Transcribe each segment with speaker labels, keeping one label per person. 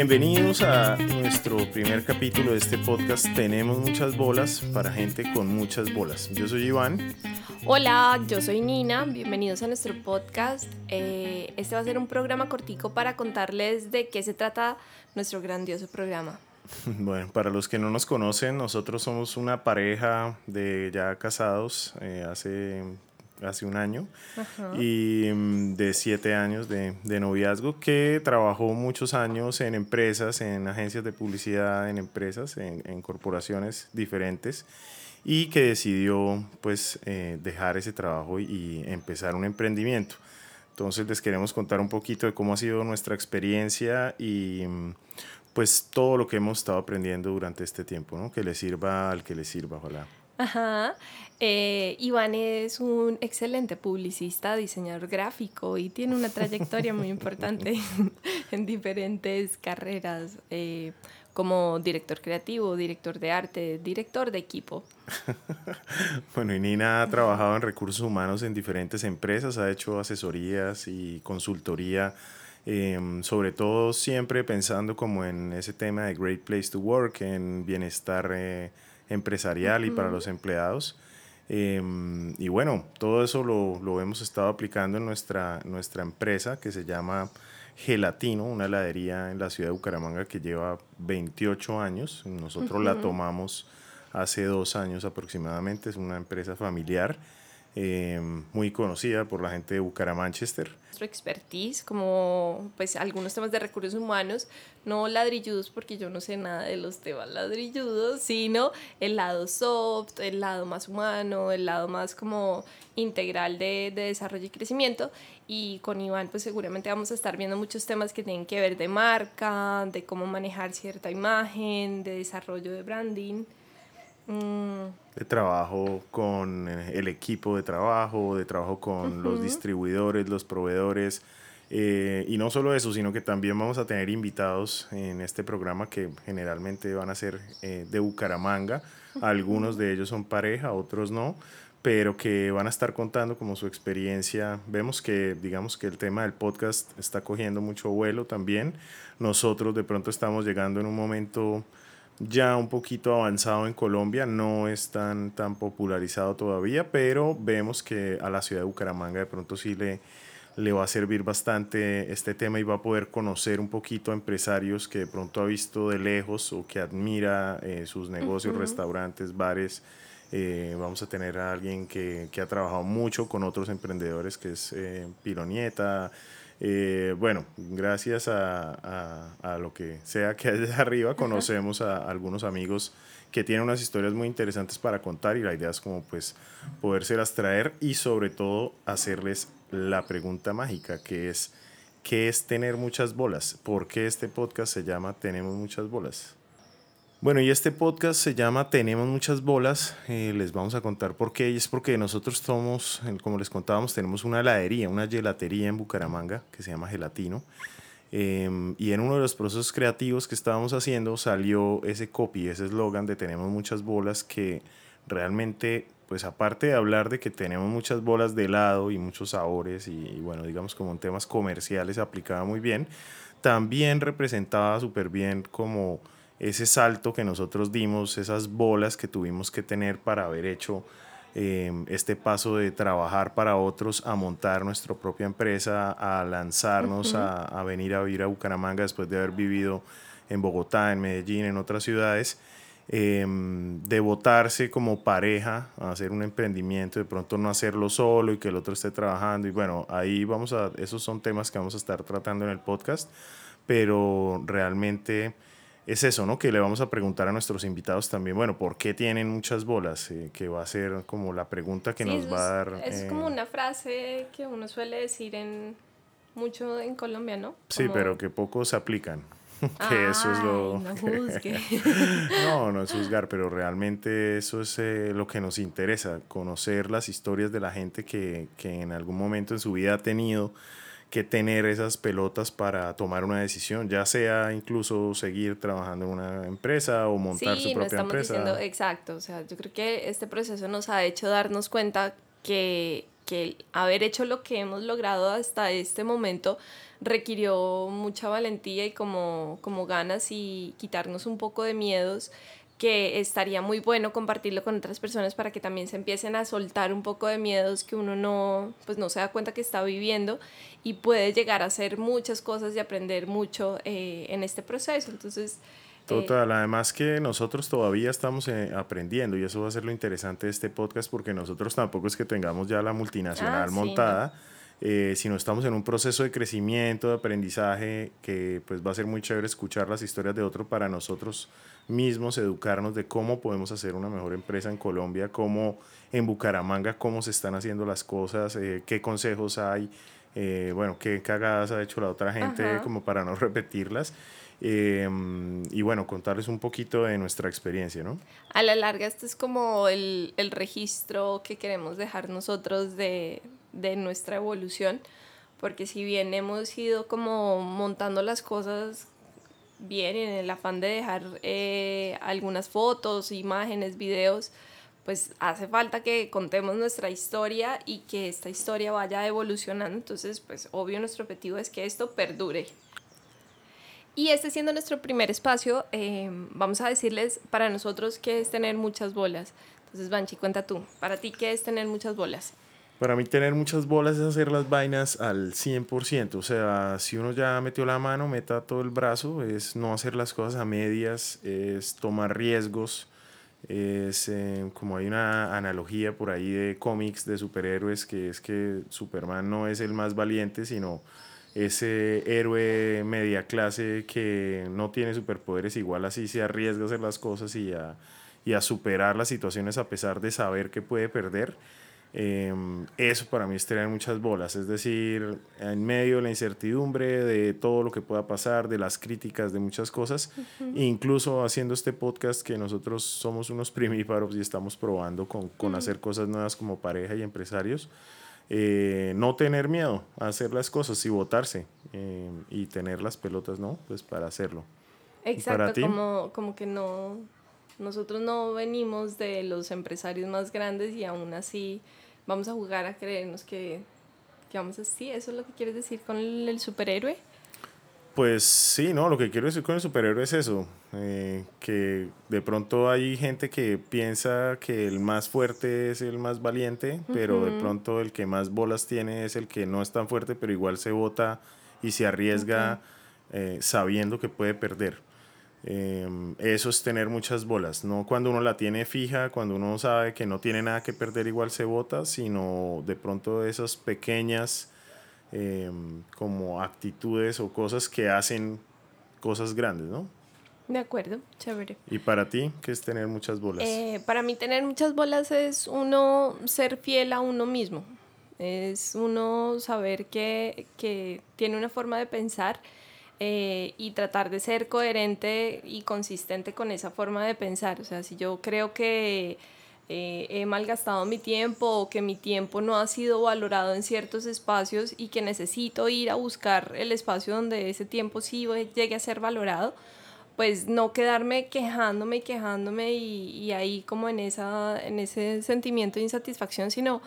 Speaker 1: Bienvenidos a nuestro primer capítulo de este podcast Tenemos muchas bolas para gente con muchas bolas. Yo soy Iván.
Speaker 2: Hola, yo soy Nina. Bienvenidos a nuestro podcast. Eh, este va a ser un programa cortico para contarles de qué se trata nuestro grandioso programa.
Speaker 1: Bueno, para los que no nos conocen, nosotros somos una pareja de ya casados eh, hace hace un año, y mm, de siete años de, de, noviazgo, que trabajó muchos años en empresas, en agencias de publicidad, en empresas, en, en corporaciones diferentes, y que decidió pues eh, dejar ese trabajo y empezar un emprendimiento. Entonces les queremos contar un poquito de cómo ha sido nuestra experiencia y mm, pues todo lo que hemos estado aprendiendo durante este tiempo, ¿no? Que le sirva al que le sirva, ojalá.
Speaker 2: Ajá. Eh, Iván es un excelente publicista, diseñador gráfico y tiene una trayectoria muy importante en diferentes carreras, eh, como director creativo, director de arte, director de equipo.
Speaker 1: bueno, y Nina ha trabajado en recursos humanos en diferentes empresas, ha hecho asesorías y consultoría. Em, sobre todo siempre pensando como en ese tema de Great Place to Work, en bienestar empresarial y para los empleados. Em, y bueno, todo eso lo, lo, hemos estado aplicando en nuestra, nuestra empresa que se llama Gelatino, una heladería en la ciudad de Bucaramanga que lleva 28 años. Nosotros la tomamos hace dos años aproximadamente, es una empresa familiar Em, muy conocida por la gente de Bucaramanchester.
Speaker 2: Nuestro expertise, como pues algunos temas de recursos humanos, no ladrilludos porque yo no sé nada de los temas ladrilludos, sino el lado soft, el lado más humano, el lado más como integral de, de desarrollo y crecimiento. Y con Iván pues seguramente vamos a estar viendo muchos temas que tienen que ver de marca, de cómo manejar cierta imagen, de desarrollo de branding.
Speaker 1: Mm. De trabajo con eh, el equipo de trabajo, de trabajo con los distribuidores, los proveedores. Eh, y no solo eso, sino que también vamos a tener invitados en este programa que generalmente van a ser eh, de Bucaramanga. Algunos de ellos son pareja, otros no, pero que van a estar contando como su experiencia. Vemos que, digamos que el tema del podcast está cogiendo mucho vuelo también. Nosotros de pronto estamos llegando en un momento ya un poquito avanzado en Colombia, no es tan, tan popularizado todavía, pero vemos que a la ciudad de Bucaramanga de pronto sí le, le va a servir bastante este tema y va a poder conocer un poquito a empresarios que de pronto ha visto de lejos o que admira eh, sus negocios, restaurantes, bares. Eh, vamos a tener a alguien que, que, ha trabajado mucho con otros emprendedores, que es eh, Pilonieta, eh, bueno, gracias a, a, lo que sea que hay arriba, conocemos a, algunos amigos que tienen unas historias muy interesantes para contar y la idea es como pues podérselas traer y sobre todo hacerles la pregunta mágica que es ¿qué es tener muchas bolas? ¿Por qué este podcast se llama Tenemos muchas bolas? Bueno, y este podcast se llama Tenemos muchas bolas. Eh, les vamos a contar por qué. Y es porque nosotros somos, como les contábamos, tenemos una heladería, una gelatería en Bucaramanga que se llama Gelatino. Em, y en uno de los procesos creativos que estábamos haciendo salió ese copy, ese eslogan de Tenemos muchas bolas que realmente, pues aparte de hablar de que tenemos muchas bolas de helado y muchos sabores y, bueno, digamos como en temas comerciales aplicaba muy bien, también representaba súper bien como ese salto que nosotros dimos, esas bolas que tuvimos que tener para haber hecho em, este paso de trabajar para otros a montar nuestra propia empresa, a lanzarnos a, venir a vivir a Bucaramanga después de haber vivido en Bogotá, en Medellín, en otras ciudades. Em, de votarse como pareja a hacer un emprendimiento, de pronto no hacerlo solo y que el otro esté trabajando. Y bueno, ahí vamos a, esos son temas que vamos a estar tratando en el podcast, pero realmente es eso, ¿no? Que le vamos a preguntar a nuestros invitados también, bueno, ¿por qué tienen muchas bolas? Eh, que va a ser como la pregunta que nos va a dar.
Speaker 2: Es, como eh, una frase que uno suele decir en mucho en Colombia, ¿no?
Speaker 1: Sí, pero que pocos se aplican. que eso es lo.
Speaker 2: No, juzgue.
Speaker 1: no, no es juzgar, pero realmente eso es eh, lo que nos interesa, conocer las historias de la gente que, que en algún momento en su vida ha tenido que tener esas pelotas para tomar una decisión, ya sea incluso seguir trabajando en una empresa o montar su propia
Speaker 2: estamos
Speaker 1: empresa.
Speaker 2: Diciendo, exacto, o sea, yo creo que este proceso nos ha hecho darnos cuenta que, que haber hecho lo que hemos logrado hasta este momento requirió mucha valentía y como, como ganas y quitarnos un poco de miedos que estaría muy bueno compartirlo con otras personas para que también se empiecen a soltar un poco de miedos que uno no, pues no se da cuenta que está viviendo y puede llegar a hacer muchas cosas y aprender mucho eh, en este proceso. Entonces...
Speaker 1: Eh, Total, además que nosotros todavía estamos eh, aprendiendo y eso va a ser lo interesante de este podcast porque nosotros tampoco es que tengamos ya la multinacional ah, montada. Sino estamos en un proceso de crecimiento, de aprendizaje, que pues va a ser muy chévere escuchar las historias de otros para nosotros mismos educarnos de cómo podemos hacer una mejor empresa en Colombia, cómo en Bucaramanga, cómo se están haciendo las cosas, eh, qué consejos hay, eh, bueno, qué cagadas ha hecho la otra gente como para no repetirlas. Em, y bueno, contarles un poquito de nuestra experiencia, ¿no?
Speaker 2: A la larga, este es como el, el registro que queremos dejar nosotros de, de nuestra evolución, porque si bien hemos ido como montando las cosas bien en el afán de dejar eh, algunas fotos, imágenes, videos, pues hace falta que contemos nuestra historia y que esta historia vaya evolucionando. Entonces, pues obvio nuestro objetivo es que esto perdure. Y este siendo nuestro primer espacio, eh, vamos a decirles para nosotros qué es tener muchas bolas. Entonces, Banchi, cuenta tú, para ti, ¿qué es tener muchas bolas?
Speaker 1: Para mí tener muchas bolas es hacer las vainas al 100%, o sea, si uno ya metió la mano, meta todo el brazo, es no hacer las cosas a medias, es tomar riesgos, es eh, como hay una analogía por ahí de cómics de superhéroes que es que Superman no es el más valiente, sino ese héroe media clase que no tiene superpoderes, igual así se arriesga a hacer las cosas y a, y a superar las situaciones a pesar de saber que puede perder Em, eso para mí es tener muchas bolas, es decir, en medio de la incertidumbre, de todo lo que pueda pasar, de las críticas, de muchas cosas, incluso haciendo este podcast que nosotros somos unos primíparos y estamos probando con, con hacer cosas nuevas como pareja y empresarios, eh, no tener miedo a hacer las cosas y votarse em, y tener las pelotas, ¿no? Pues para hacerlo.
Speaker 2: Exacto, como, como que no, nosotros no venimos de los empresarios más grandes y aún así vamos a jugar a creernos que, que vamos a... Sí, eso es lo que quieres decir con el, superhéroe.
Speaker 1: Pues sí, no, lo que quiero decir con el superhéroe es eso, eh, que de pronto hay gente que piensa que el más fuerte es el más valiente, pero de pronto el que más bolas tiene es el que no es tan fuerte, pero igual se vota y se arriesga eh, sabiendo que puede perder. Em, eso es tener muchas bolas, no cuando uno la tiene fija, cuando uno sabe que no tiene nada que perder, igual se bota, sino de pronto esas pequeñas em, como actitudes o cosas que hacen cosas grandes, ¿no?
Speaker 2: De acuerdo, chévere.
Speaker 1: ¿Y para ti qué es tener muchas bolas?
Speaker 2: Eh, para mí tener muchas bolas es uno ser fiel a uno mismo, es uno saber que, que tiene una forma de pensar eh, y tratar de ser coherente y consistente con esa forma de pensar. O sea, si yo creo que eh, he malgastado mi tiempo o que mi tiempo no ha sido valorado en ciertos espacios y que necesito ir a buscar el espacio donde ese tiempo sí llegue a ser valorado, pues no quedarme quejándome y quejándome y, y ahí como en, esa, en ese sentimiento de insatisfacción, sino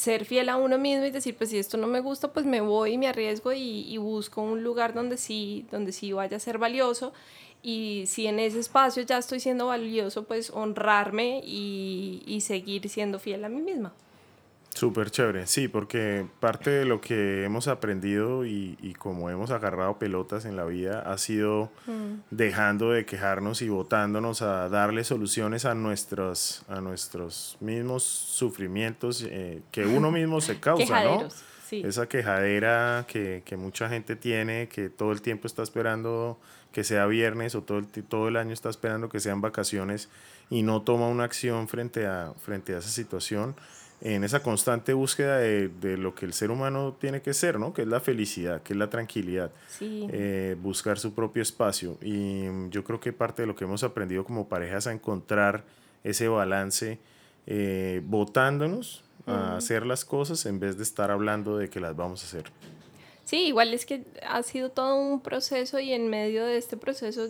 Speaker 2: ser fiel a uno mismo y decir, pues si esto no me gusta, pues me voy y me arriesgo y, busco un lugar donde sí, donde sí vaya a ser valioso. Y si en ese espacio ya estoy siendo valioso, pues honrarme y, y seguir siendo fiel a mí misma.
Speaker 1: Súper chévere, sí, porque parte de lo que hemos aprendido y, y, como hemos agarrado pelotas en la vida ha sido mm. dejando de quejarnos y votándonos a darle soluciones a nuestros, a nuestros mismos sufrimientos eh, que uno mismo se causa, ¿no? Esa quejadera que, que, mucha gente tiene, que todo el tiempo está esperando que sea viernes o todo el, todo el año está esperando que sean vacaciones y no toma una acción frente a, frente a esa situación en esa constante búsqueda de, de, lo que el ser humano tiene que ser, ¿no? Que es la felicidad, que es la tranquilidad, eh, buscar su propio espacio. Y yo creo que parte de lo que hemos aprendido como parejas a encontrar ese balance, eh, votándonos a hacer las cosas en vez de estar hablando de que las vamos a hacer.
Speaker 2: Sí, igual es que ha sido todo un proceso y en medio de este proceso,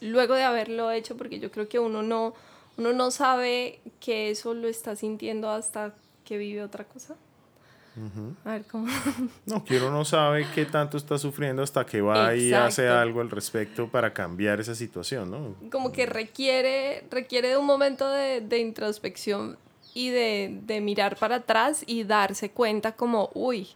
Speaker 2: luego de haberlo hecho, porque yo creo que uno no, uno no sabe que eso lo está sintiendo hasta que vive otra cosa. A ver cómo.
Speaker 1: No, que uno no sabe qué tanto está sufriendo hasta que va y hace algo al respecto para cambiar esa situación, ¿no?
Speaker 2: Como que requiere, requiere de un momento de, de introspección y de, de, mirar para atrás y darse cuenta como, uy,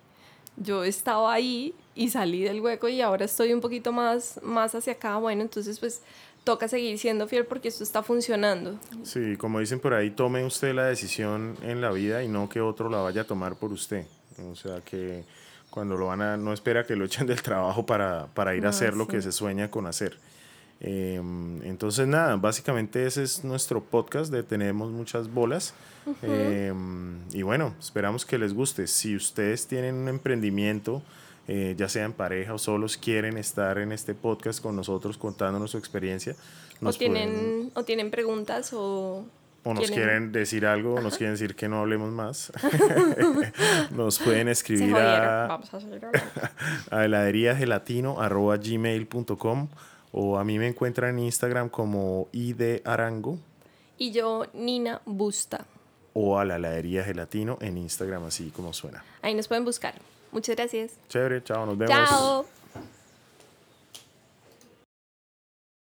Speaker 2: yo estaba ahí y salí del hueco y ahora estoy un poquito más, más hacia acá, bueno, entonces pues toca seguir siendo fiel porque esto está funcionando.
Speaker 1: Sí, como dicen por ahí, tome usted la decisión en la vida y no que otro la vaya a tomar por usted. O sea que cuando lo van a, no espera que lo echen del trabajo para, para ir a hacer lo que se sueña con hacer. Em, entonces nada, básicamente ese es nuestro podcast de Tenemos muchas bolas. Em, y bueno, esperamos que les guste. Si ustedes tienen un emprendimiento, eh, ya sea en pareja o solos, quieren estar en este podcast con nosotros contándonos su experiencia.
Speaker 2: o, tienen, o tienen preguntas o...
Speaker 1: O nos quieren decir algo, o nos quieren decir que no hablemos más. nos pueden escribir a, a, heladeriagelatino.gmail.com o a mí me encuentran en Instagram como idearango.
Speaker 2: Y yo, Nina Busta.
Speaker 1: O a la heladería gelatino en Instagram, así como suena.
Speaker 2: Ahí nos pueden buscar. Muchas gracias.
Speaker 1: Chévere, chao, nos vemos. Chao.